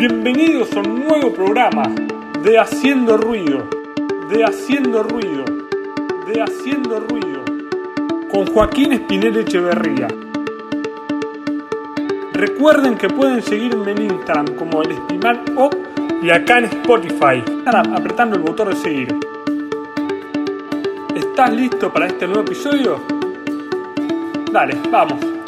Bienvenidos a un nuevo programa de Haciendo Ruido, de Haciendo Ruido, de Haciendo Ruido, con Joaquín Espinel Echeverría. Recuerden que pueden seguirme en Instagram como el Estimal O y acá en Spotify, apretando el botón de seguir. ¿Estás listo para este nuevo episodio? Dale, vamos.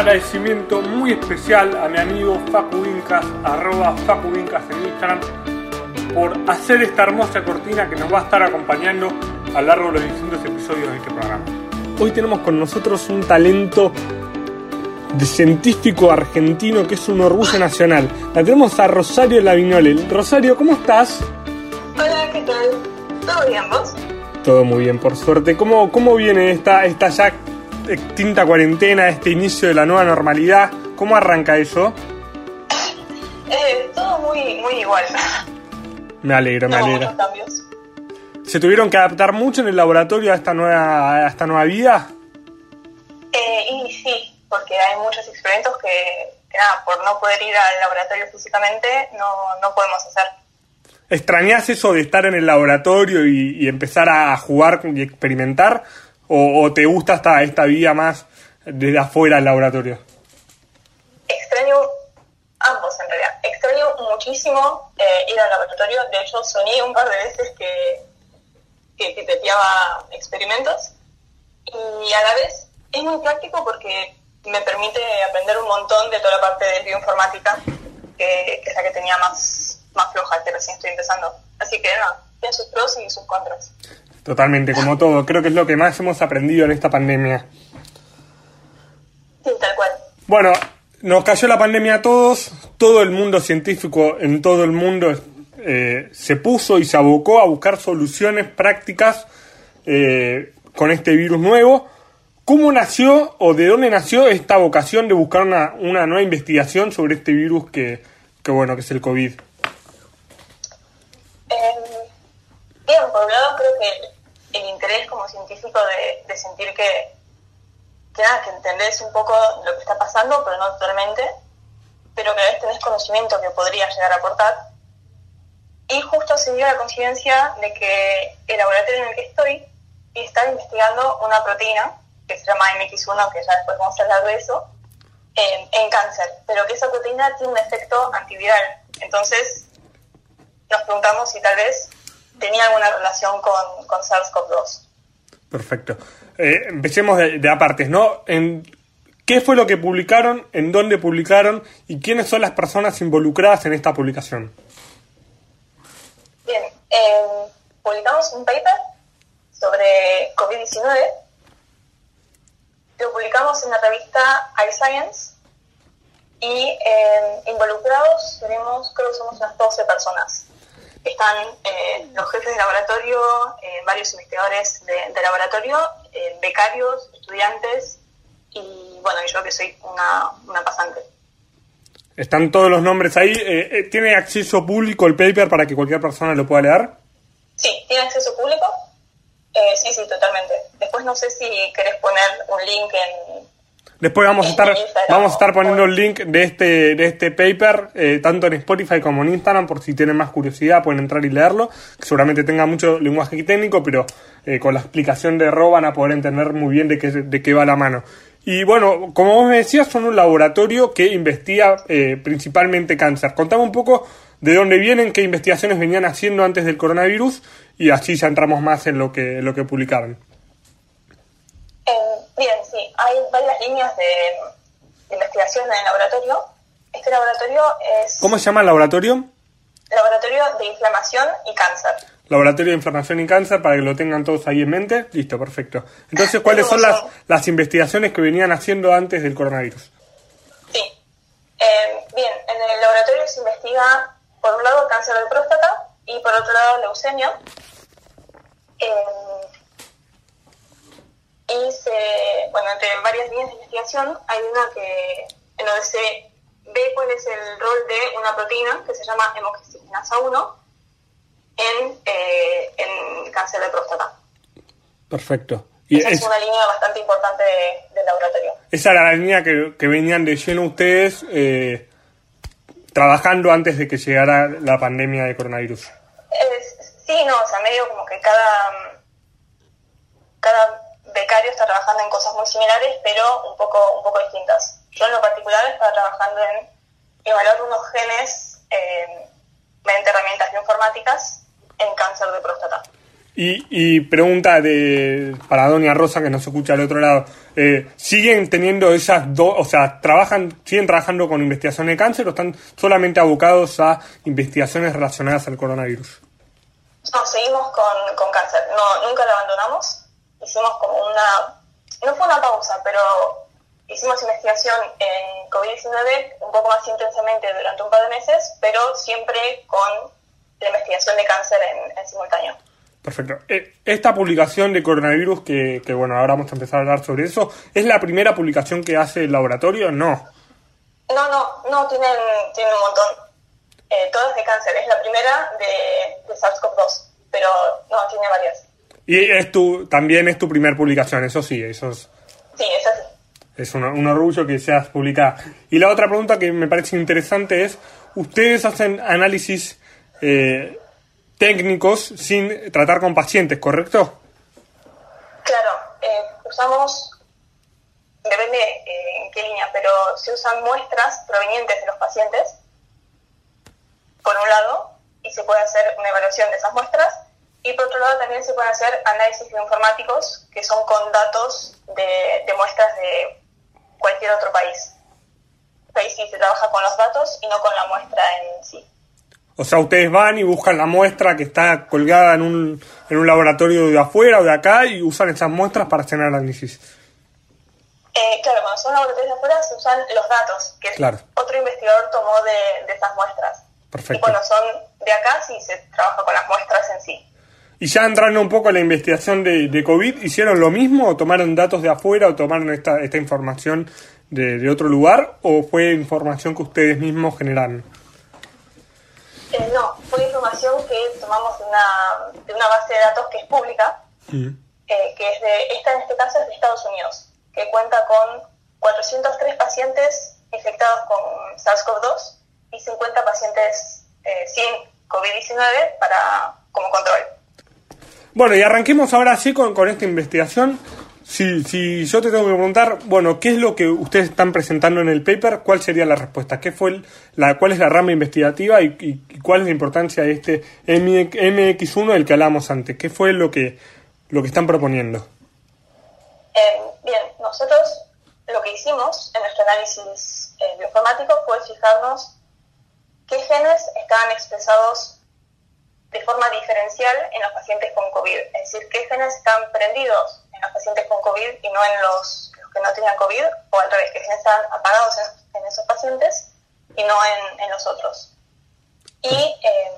Agradecimiento muy especial a mi amigo Facu Vincas, arroba Facu Vincas en Instagram, por hacer esta hermosa cortina que nos va a estar acompañando a lo largo de los distintos episodios de este programa. Hoy tenemos con nosotros un talento de científico argentino que es un orgullo nacional. La tenemos a Rosario Lavignole. Rosario, ¿cómo estás? Hola, ¿qué tal? ¿Todo bien, vos? Todo muy bien, por suerte. ¿Cómo, cómo viene esta, esta ya extinta cuarentena, este inicio de la nueva normalidad? ¿Cómo arranca eso? Eh, todo muy, muy igual. Me alegro, me No, alegro. cambios. ¿Se tuvieron que adaptar mucho en el laboratorio a esta nueva, a esta nueva vida? Eh, y sí, porque hay muchos experimentos que, que nada, por no poder ir al laboratorio físicamente, no, no podemos hacer. ¿Extrañás eso de estar en el laboratorio y, y empezar a jugar y experimentar? ¿O, te gusta esta, esta vida más desde afuera del laboratorio? Extraño ambos en realidad. Extraño muchísimo eh, ir al laboratorio. De hecho, soñé un par de veces que, que experimentos. Y a la vez es muy práctico porque me permite aprender un montón de toda la parte de bioinformática, que, que es la que tenía más, más floja, que recién estoy empezando. Así que nada, tiene sus pros y sus contras. Totalmente, como todo. Creo que es lo que más hemos aprendido en esta pandemia. Sí, tal cual. Bueno, nos cayó la pandemia a todos, todo el mundo científico en todo el mundo eh, se puso y se abocó a buscar soluciones prácticas eh, con este virus nuevo. ¿Cómo nació o de dónde nació esta vocación de buscar una, una nueva investigación sobre este virus que, que, bueno, que es el COVID? Eh, bien, por un lado creo que el interés como científico de, de sentir que, que nada, que entendés un poco lo que está pasando, pero no totalmente, pero que a vez tenés conocimiento que podría llegar a aportar. Y justo se dio la coincidencia de que el laboratorio en el que estoy está investigando una proteína que se llama MX1, que ya después vamos a hablar de eso, en, en cáncer, pero que esa proteína tiene un efecto antiviral. Entonces, nos preguntamos si tal vez tenía alguna relación con, con SARS-CoV-2. Perfecto. Eh, empecemos de, de a partes, ¿no? En, ¿Qué fue lo que publicaron? ¿En dónde publicaron? ¿Y quiénes son las personas involucradas en esta publicación? Bien, eh, publicamos un paper sobre COVID-19. Lo publicamos en la revista iScience y eh, involucrados tenemos, creo que somos unas 12 personas. Están eh, los jefes de laboratorio, eh, varios investigadores de, de laboratorio, eh, becarios, estudiantes y bueno, yo que soy una, una pasante. Están todos los nombres ahí. Eh, ¿Tiene acceso público el paper para que cualquier persona lo pueda leer? Sí, tiene acceso público. Eh, sí, sí, totalmente. Después no sé si querés poner un link en... Después vamos a estar, vamos a estar poniendo el link de este, de este paper, eh, tanto en Spotify como en Instagram, por si tienen más curiosidad, pueden entrar y leerlo. Que seguramente tenga mucho lenguaje técnico, pero eh, con la explicación de Ro van a poder entender muy bien de qué, de qué va la mano. Y bueno, como vos me decías, son un laboratorio que investiga eh, principalmente cáncer. Contame un poco de dónde vienen, qué investigaciones venían haciendo antes del coronavirus, y así ya entramos más en lo que, en lo que publicaron. En- bien, sí, hay varias líneas de, de investigación en el laboratorio. Este laboratorio es ¿Cómo se llama el laboratorio? Laboratorio de Inflamación y Cáncer. Laboratorio de Inflamación y Cáncer, para que lo tengan todos ahí en mente. Listo, perfecto. Entonces, ¿cuáles son las, las investigaciones que venían haciendo antes del coronavirus? Sí. Eh, bien, en el laboratorio se investiga, por un lado, cáncer de próstata, y por otro lado leucemia. Eh, y se, bueno, entre varias líneas de investigación hay una que, en donde se ve cuál es el rol de una proteína que se llama hemoxigenasa 1 en, eh, en cáncer de próstata. Perfecto. Y Esa es, una línea bastante importante del laboratorio. Esa era la línea que, que venían de lleno ustedes eh, trabajando antes de que llegara la pandemia de coronavirus. sí, no, o sea, medio como que cada, cada becario está trabajando en cosas muy similares, pero un poco, un poco distintas. Yo en lo particular estaba trabajando en evaluar unos genes eh, mediante herramientas bioinformáticas en cáncer de próstata. Y, y, pregunta de para Doña Rosa que nos escucha al otro lado, eh, ¿siguen teniendo esas dos, o sea, trabajan, siguen trabajando con investigación de cáncer o están solamente abocados a investigaciones relacionadas al coronavirus? No, seguimos con, con cáncer, no, nunca lo abandonamos, hicimos como una, no fue una pausa, pero hicimos investigación en COVID-19 un poco más intensamente durante un par de meses, pero siempre con la investigación de cáncer en, en simultáneo. Perfecto. Eh, esta publicación de coronavirus, que, que, bueno, ahora vamos a empezar a hablar sobre eso, ¿es la primera publicación que hace el laboratorio? No. No, no, no, tienen, tienen un montón. Eh, todas de cáncer. Es la primera de, de SARS-CoV-2, pero no, tiene varias. Y es tu, también es tu primera publicación, eso sí, eso es... Sí, eso sí. Es un, un orgullo que seas publicada. Y la otra pregunta que me parece interesante es, ¿ustedes hacen análisis eh, técnicos sin tratar con pacientes, ¿correcto? Claro, eh, usamos, depende eh, en qué línea, pero se usan muestras provenientes de los pacientes, por un lado, y se puede hacer una evaluación de esas muestras, y por otro lado también se pueden hacer análisis bioinformáticos, que son con datos de, de muestras de cualquier otro país. Ahí sí se trabaja con los datos y no con la muestra en sí. O sea, ustedes van y buscan la muestra que está colgada en un, en un laboratorio de afuera o de acá y usan esas muestras para hacer análisis. Eh, claro, cuando son laboratorios de afuera se usan los datos que otro investigador tomó de, de, esas muestras. Perfecto. Y cuando son de acá sí se trabaja con las muestras en sí. Y ya entrando un poco a la investigación de, de COVID, ¿hicieron lo mismo o tomaron datos de afuera o tomaron esta, esta información de, de otro lugar o fue información que ustedes mismos generaron? Eh, no, fue información que tomamos de una, de una base de datos que es pública, mm. eh, que es de, esta en este caso es de Estados Unidos, que cuenta con 403 pacientes infectados con SARS-CoV-2 y 50 pacientes eh, sin COVID-19 para como control. Bueno, y arranquemos ahora sí con, con esta investigación. Si, si yo te tengo que preguntar, bueno, ¿qué es lo que ustedes están presentando en el paper? ¿Cuál sería la respuesta? ¿Qué fue el, la, ¿Cuál es la rama investigativa y, cuál es la importancia de este MX1 del que hablamos antes? ¿Qué fue lo que, lo que están proponiendo? Eh, bien, nosotros lo que hicimos en nuestro análisis eh, bioinformático fue fijarnos qué genes estaban expresados de forma diferencial en los pacientes con COVID. Es decir, qué genes están prendidos en los pacientes con COVID y no en los, los que no tenían COVID, o al revés, que están apagados en, en, esos pacientes y no en, en los otros. Y eh,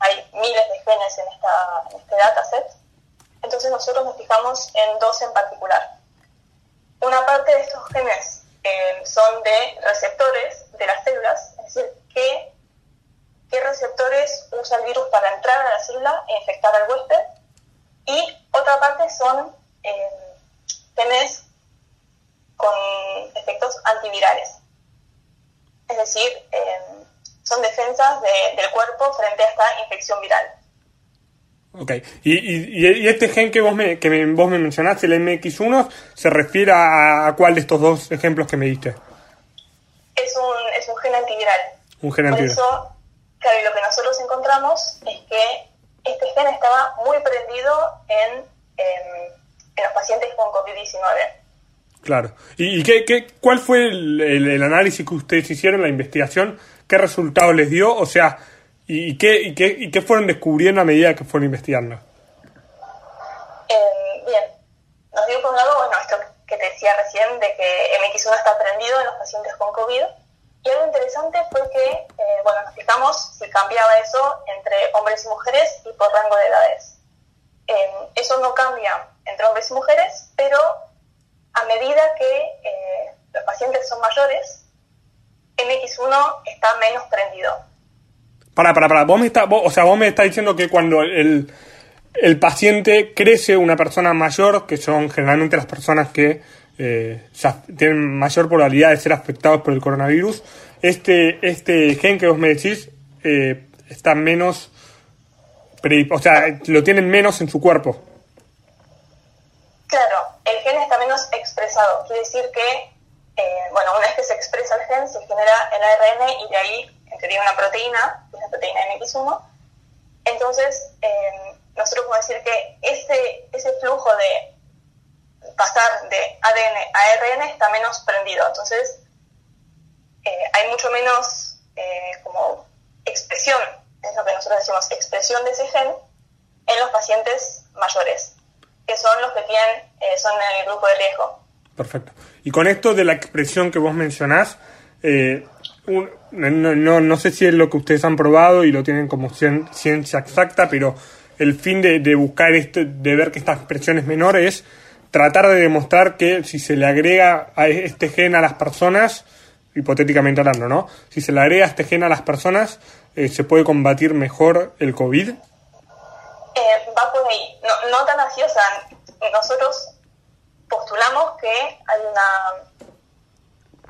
hay miles de genes en, esta, en este dataset, entonces nosotros nos fijamos en dos en particular. Una parte de estos genes eh, son de receptores de las células, es decir, qué, qué receptores usa el virus para entrar a la célula e infectar al huésped, y otra parte son eh, genes con efectos antivirales. Es decir, eh, son defensas de, del cuerpo frente a esta infección viral. Ok, y, y, y este gen que vos me, que me, vos me mencionaste, el MX1, ¿se refiere a, a, cuál de estos dos ejemplos que me diste? Es un, es un gen antiviral. Un gen antiviral. Por eso, claro, y lo que nosotros encontramos es que este gen estaba muy prendido en, en en los pacientes con COVID-19. Claro. ¿Y, y qué, qué, cuál fue el, el, el, análisis que ustedes hicieron, la investigación? ¿Qué resultado les dio? O sea, ¿y, qué, y, qué, y qué fueron descubriendo a medida que fueron investigando? Eh, bien, nos dio por un lado, bueno, esto que te decía recién, de que MX1 está prendido en los pacientes con COVID. Y algo interesante fue que, eh, bueno, nos fijamos si cambiaba eso entre hombres y mujeres y por rango de edades. Eh, eso no cambia entre hombres y mujeres, pero a medida que eh, los pacientes son mayores, MX1 está menos prendido. Para, para, para. Vos me está, o sea, vos me estás diciendo que cuando el, el paciente crece, una persona mayor, que son generalmente las personas que eh, tienen mayor probabilidad de ser afectados por el coronavirus, este, este gen que vos me decís eh, está menos, o sea, lo tienen menos en su cuerpo. Claro, el gen está menos expresado. Quiere decir que, eh, bueno, una vez que se expresa el gen, se genera el ARN y de ahí, en teoría, una proteína, que es la proteína MX1. Entonces, eh, nosotros podemos decir que ese, ese flujo de pasar de ADN a ARN está menos prendido. Entonces, eh, hay mucho menos como expresión, es lo que nosotros decimos, expresión de ese gen en los pacientes mayores que son los que tienen, eh, son el grupo de riesgo. Perfecto. Y con esto de la expresión que vos mencionás, eh, no, no, sé si es lo que ustedes han probado y lo tienen como ciencia exacta, pero el fin de, buscar esto, de ver que esta expresión es menor es tratar de demostrar que si se le agrega a este gen a las personas, hipotéticamente hablando, ¿no? Si se le agrega este gen a las personas, eh, se puede combatir mejor el COVID va por ahí. No, no tan así, nosotros postulamos que hay una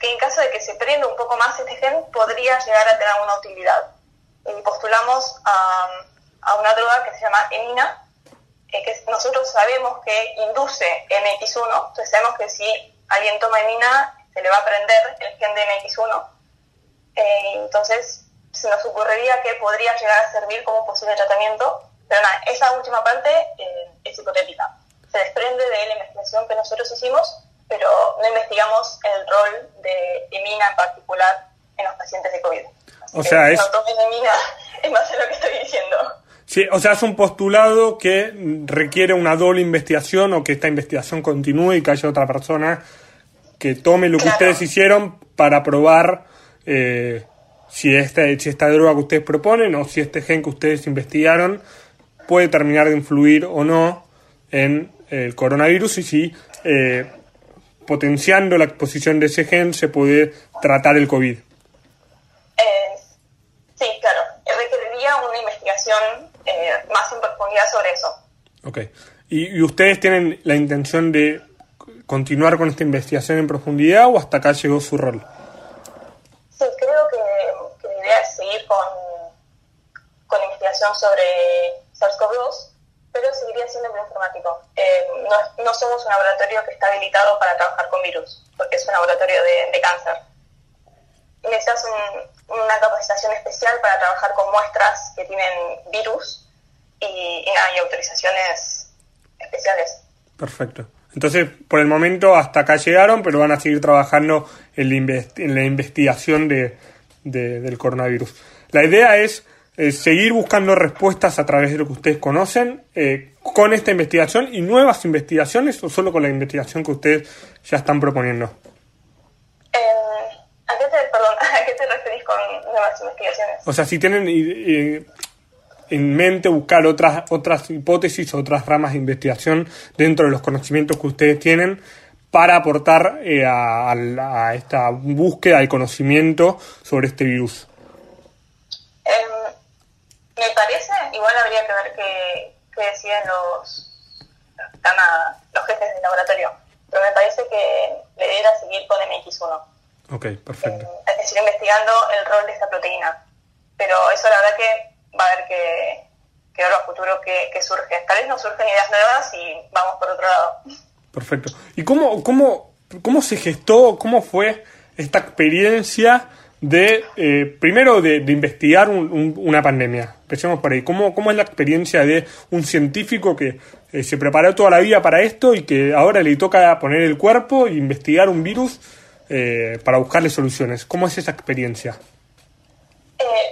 que en caso de que se prenda un poco más este gen podría llegar a tener alguna utilidad. Y postulamos a, a una droga que se llama emina, eh, que nosotros sabemos que induce MX1, entonces sabemos que si alguien toma emina se le va a prender el gen de MX1. Eh, entonces se nos ocurriría que podría llegar a servir como posible tratamiento pero nada, esa última parte eh, es hipotética. Se desprende de la investigación que nosotros hicimos, pero no investigamos el rol de emina en particular en los pacientes de COVID. o sea, es... Emina en base a lo que estoy diciendo. Sí, o sea, es un postulado que requiere una doble investigación o que esta investigación continúe y que haya otra persona que tome lo que ustedes hicieron para probar eh, si, esta, si esta droga que ustedes proponen o si este gen que ustedes investigaron puede terminar de influir o no en el coronavirus y si eh, potenciando la exposición de ese gen se puede tratar el COVID. Eh, sí, claro. Requeriría una investigación eh, más en profundidad sobre eso. Ok. ¿Y, ustedes tienen la intención de continuar con esta investigación en profundidad o hasta acá llegó su rol? Sí, creo que, la idea es seguir con, con investigación sobre SARS-CoV-2, pero seguiría siendo bioinformático. Eh, no, somos un laboratorio que está habilitado para trabajar con virus, porque es un laboratorio de, cáncer. Necesitas una capacitación especial para trabajar con muestras que tienen virus y, y, autorizaciones especiales. Perfecto. Entonces, por el momento hasta acá llegaron, pero van a seguir trabajando en la, investigación de, del coronavirus. La idea es eh, seguir buscando respuestas a través de lo que ustedes conocen eh, con esta investigación y nuevas investigaciones o solo con la investigación que ustedes ya están proponiendo? Eh, ¿a, qué te, perdón, ¿A qué te referís con nuevas investigaciones? O sea, si tienen en mente buscar otras, otras hipótesis, otras ramas de investigación dentro de los conocimientos que ustedes tienen para aportar a, a esta búsqueda de conocimiento sobre este virus. Me parece, igual habría que ver qué, deciden los, los jefes del laboratorio, pero me parece que debería seguir con MX1. Ok, perfecto. Eh, es decir, investigando el rol de esta proteína. Pero eso la verdad que va a haber que, que ver a futuro qué, surge. Tal vez nos surgen ideas nuevas y vamos por otro lado. Perfecto. ¿Y cómo, cómo, cómo se gestó, cómo fue esta experiencia de, eh, primero, de, investigar una pandemia. Empecemos por ahí. ¿Cómo, ¿Cómo es la experiencia de un científico que eh, se preparó toda la vida para esto y que ahora le toca poner el cuerpo e investigar un virus eh, para buscarle soluciones? ¿Cómo es esa experiencia?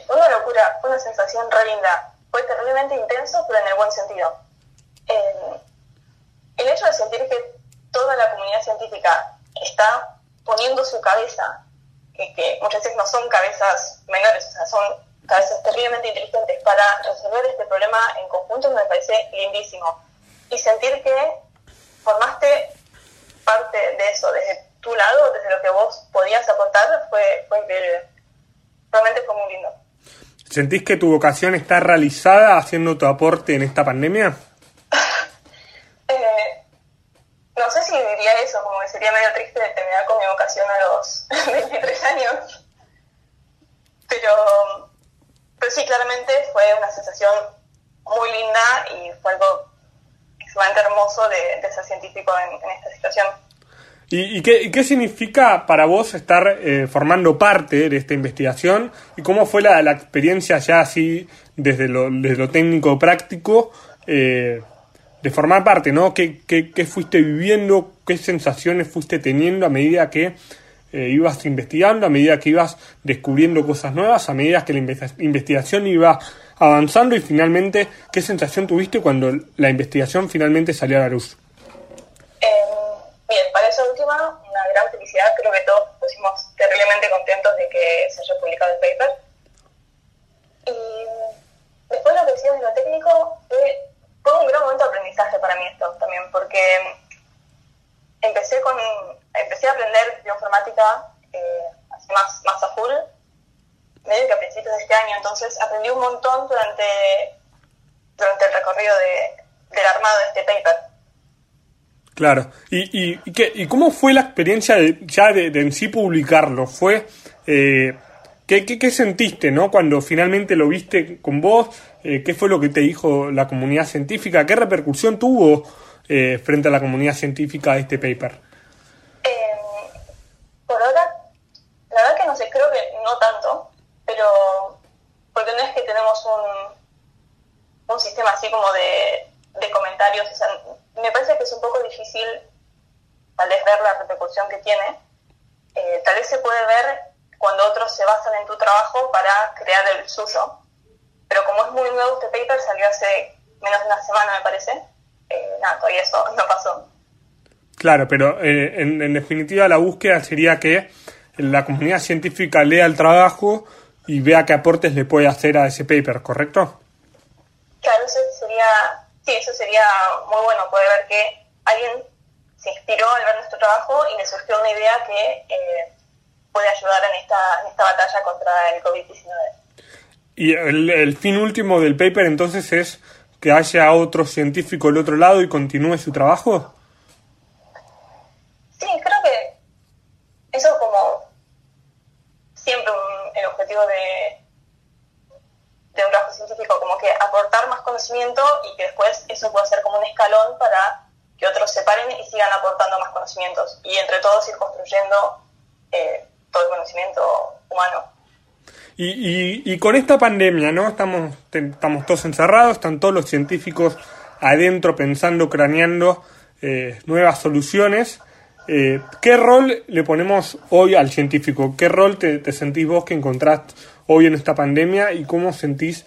fue una locura, fue una sensación re linda. Fue terriblemente intenso, pero en el buen sentido. el hecho de sentir que toda la comunidad científica está poniendo su cabeza que, muchas veces no son cabezas menores, o sea, son cabezas terriblemente inteligentes para resolver este problema en conjunto me parece lindísimo. Y sentir que formaste parte de eso desde tu lado, desde lo que vos podías aportar, fue, fue increíble. Realmente fue muy lindo. ¿Sentís que tu vocación está realizada haciendo tu aporte en esta pandemia? eh, no sé si diría eso, como que sería medio triste terminar con mi vocación a los 23 años. Pero, pero sí, claramente fue una sensación muy linda y fue algo extremadamente hermoso de, de ser científico en, esta situación. ¿Y, y, qué, y, qué, significa para vos estar eh, formando parte de esta investigación? ¿Y cómo fue la, la experiencia ya así, desde lo, desde lo técnico práctico, eh, de formar parte, ¿no? ¿Qué, ¿Qué, qué, fuiste viviendo? ¿Qué sensaciones fuiste teniendo a medida que eh, ibas investigando, a medida que ibas descubriendo cosas nuevas, a medida que la investigación iba avanzando y finalmente, ¿qué sensación tuviste cuando la investigación finalmente salió a la luz? Bien, para esa última, una gran felicidad. Creo que todos pusimos terriblemente contentos de que se haya publicado el paper. Y después lo que decías de lo técnico, fue, fue un gran momento de aprendizaje para mí esto también, porque empecé con empecé a aprender bioinformática eh, más, más a full, medio que a principios de este año, entonces aprendí un montón durante, durante el recorrido de, del armado de este paper. Claro. ¿Y, y, qué, y cómo fue la experiencia de, ya de, de, en sí publicarlo? ¿Fue eh, ¿qué, qué, qué, sentiste no cuando finalmente lo viste con vos? Eh, ¿Qué fue lo que te dijo la comunidad científica? ¿Qué repercusión tuvo eh, frente a la comunidad científica este paper? por ahora, la verdad que no sé, creo que no tanto, pero porque no es que tenemos un, un sistema así como de, de comentarios, o sea, me parece que es un poco difícil tal vez ver la repercusión que tiene. Eh, tal vez se puede ver cuando otros se basan en tu trabajo para crear el suyo. Pero como es muy nuevo este paper, salió hace menos de una semana, me parece. Eh, nada, todavía eso no pasó. Claro, pero eh, en, en, definitiva la búsqueda sería que la comunidad científica lea el trabajo y vea qué aportes le puede hacer a ese paper, ¿correcto? Claro, eso sería sí, eso sería muy bueno, poder ver que alguien se inspiró al ver nuestro trabajo y le surgió una idea que eh, puede ayudar en esta, en esta batalla contra el COVID-19. ¿Y el, fin último del paper entonces es que haya otro científico del otro lado y continúe su trabajo? Sí, creo que eso es como siempre un, el objetivo de, de un trabajo científico, como que aportar más conocimiento y que después eso pueda ser como un escalón para que otros se paren y sigan aportando más conocimientos y entre todos ir construyendo eh, todo el conocimiento humano. Y, y, y, con esta pandemia, ¿no? Estamos, estamos todos encerrados, están todos los científicos adentro pensando, craneando eh, nuevas soluciones. Eh, ¿Qué rol le ponemos hoy al científico? ¿Qué rol te, sentís vos que encontrás hoy en esta pandemia y cómo sentís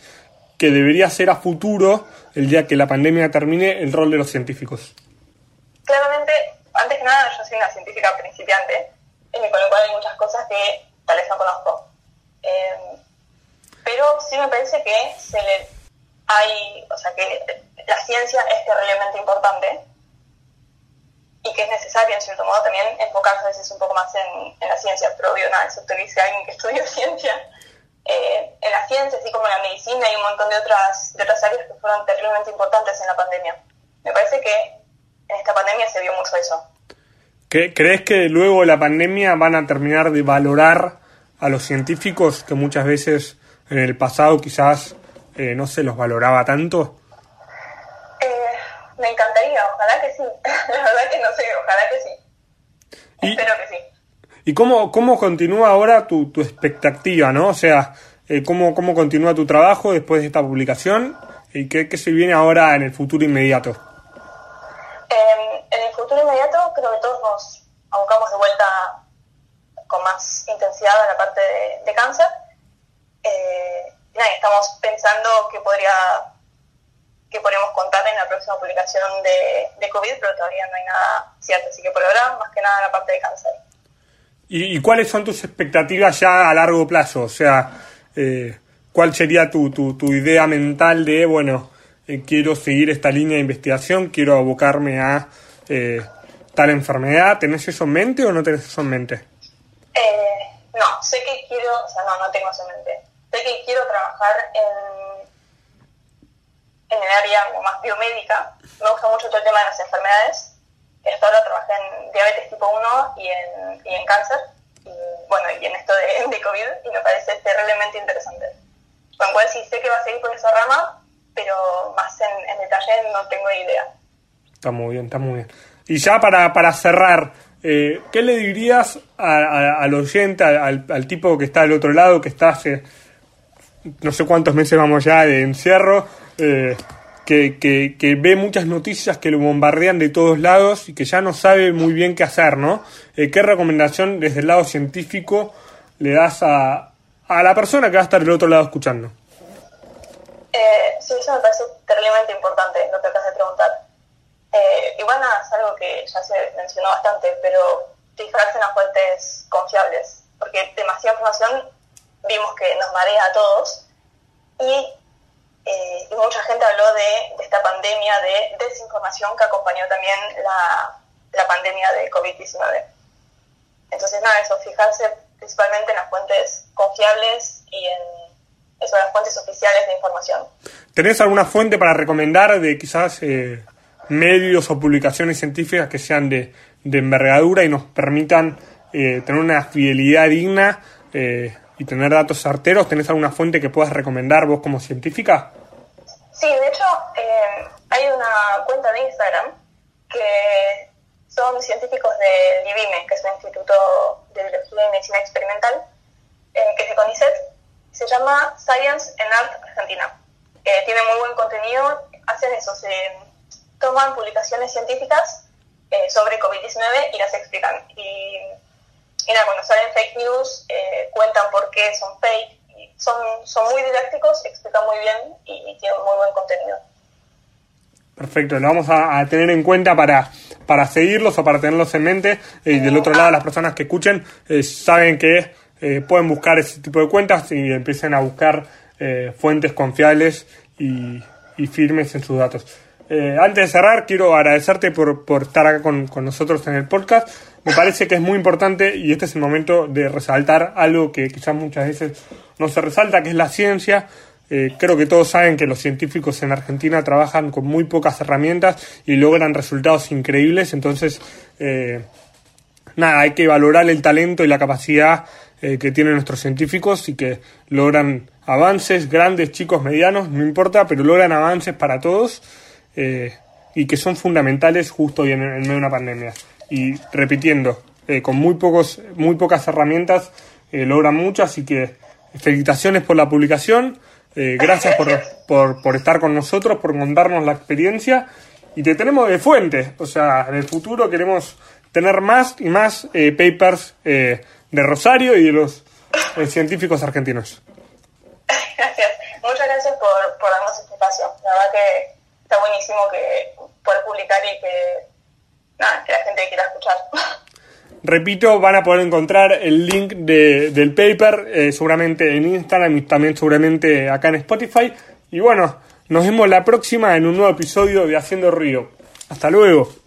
que debería ser a futuro, el día que la pandemia termine, el rol de los científicos? Claramente, antes que nada, yo soy una científica principiante, eh, con lo cual hay muchas cosas que tal vez no conozco. Eh, pero sí me parece que se le hay, o sea, que la ciencia es terriblemente importante y que es necesario, en cierto modo, también enfocarse a veces un poco más en, en la ciencia, pero obvio, nada, eso te dice alguien que estudió ciencia. Eh, en la ciencia, así como en la medicina y un montón de otras, de otras áreas que fueron terriblemente importantes en la pandemia. Me parece que en esta pandemia se vio mucho eso. ¿Crees que luego de la pandemia van a terminar de valorar a los científicos que muchas veces en el pasado quizás eh, no se los valoraba tanto? Eh, me encantaría, ojalá que sí. la verdad que no sé, ojalá que sí. Y, Espero que sí. ¿Y cómo, cómo continúa ahora tu, tu expectativa, no? O sea, eh, ¿cómo, ¿cómo continúa tu trabajo después de esta publicación? ¿Y qué, qué se viene ahora en el futuro inmediato? Intensidad a la parte de, de cáncer. Eh, nada, estamos pensando que podría que podríamos contar en la próxima publicación de, de COVID, pero todavía no hay nada cierto, así que por ahora más que nada la parte de cáncer. ¿Y, ¿Y, cuáles son tus expectativas ya a largo plazo? O sea, eh, ¿cuál sería tu, tu, tu idea mental de, bueno, eh, quiero seguir esta línea de investigación, quiero abocarme a eh, tal enfermedad? ¿Tenés eso en mente o no tenés eso en mente? Sé que quiero, o sea, no, no tengo eso en mente. Sé que quiero trabajar en, en el área más biomédica. Me gusta mucho todo el tema de las enfermedades. Hasta ahora trabajé en diabetes tipo 1 y en, y en cáncer. Y bueno, y en esto de, de COVID, y me parece terriblemente interesante. Con cual sí sé que va a seguir por esa rama, pero más en, en detalle no tengo idea. Está muy bien, está muy bien. Y ya para, para cerrar, eh, ¿qué le dirías al oyente, al, al tipo que está del otro lado, que está hace no sé cuántos meses vamos ya de encierro, eh, que, ve muchas noticias que lo bombardean de todos lados y que ya no sabe muy bien qué hacer, ¿no? Eh, ¿Qué recomendación desde el lado científico le das a, la persona que va a estar del otro lado escuchando? Sí, eso me parece terriblemente importante lo que acabas de preguntar. Eh, igual nada, es algo que ya se mencionó bastante, pero fijarse en las fuentes confiables, porque demasiada información vimos que nos marea a todos y, eh, mucha gente habló de, de esta pandemia de desinformación que acompañó también la, la pandemia de COVID-19. Entonces, nada, eso, fijarse principalmente en las fuentes confiables y en eso, las fuentes oficiales de información. ¿Tenés alguna fuente para recomendar de quizás eh, medios o publicaciones científicas que sean de, de envergadura y nos permitan eh, tener una fidelidad digna eh, y tener datos certeros? ¿Tenés alguna fuente que puedas recomendar vos como científica? Sí, de hecho, eh, hay una cuenta de Instagram que son científicos del IBIME, que es un instituto de biología y medicina experimental, eh, que es de CONICET, se llama Science and Art Argentina. Tiene muy buen contenido, hacen eso, se toman publicaciones científicas eh, sobre COVID-19 y las explican. Y, y nada, cuando salen fake news, eh, cuentan por qué son fake. Y son, son muy didácticos, explican muy bien y, tienen muy buen contenido. Perfecto, lo vamos a, tener en cuenta para, para seguirlos o para tenerlos en mente. Y del otro lado, las personas que escuchen eh, saben que eh, pueden buscar ese tipo de cuentas y empiecen a buscar eh, fuentes confiables y firmes en sus datos. Eh, antes de cerrar, quiero agradecerte por, por estar acá con, con nosotros en el podcast. Me parece que es muy importante y este es el momento de resaltar algo que quizás muchas veces no se resalta, que es la ciencia. Eh, creo que todos saben que los científicos en Argentina trabajan con muy pocas herramientas y logran resultados increíbles. Entonces, eh, nada, hay que valorar el talento y la capacidad eh, que tienen nuestros científicos y que logran avances grandes, chicos, medianos, no importa, pero logran avances para todos eh, y que son fundamentales justo en, en medio de una pandemia. Y repitiendo, eh, con muy, pocos, muy pocas herramientas eh, logran mucho, así que felicitaciones por la publicación. Eh, gracias por, por, por, estar con nosotros, por contarnos la experiencia. Y te tenemos de fuente. O sea, en el futuro queremos tener más y más eh, papers eh, de Rosario y de los científicos argentinos. Gracias. Muchas gracias por, por darnos este espacio. La verdad que está buenísimo que poder publicar y que, nada, que la gente quiera escuchar. Repito, van a poder encontrar el link de, del paper eh, seguramente en Instagram y también seguramente acá en Spotify. Y bueno, nos vemos la próxima en un nuevo episodio de Haciendo Río. Hasta luego.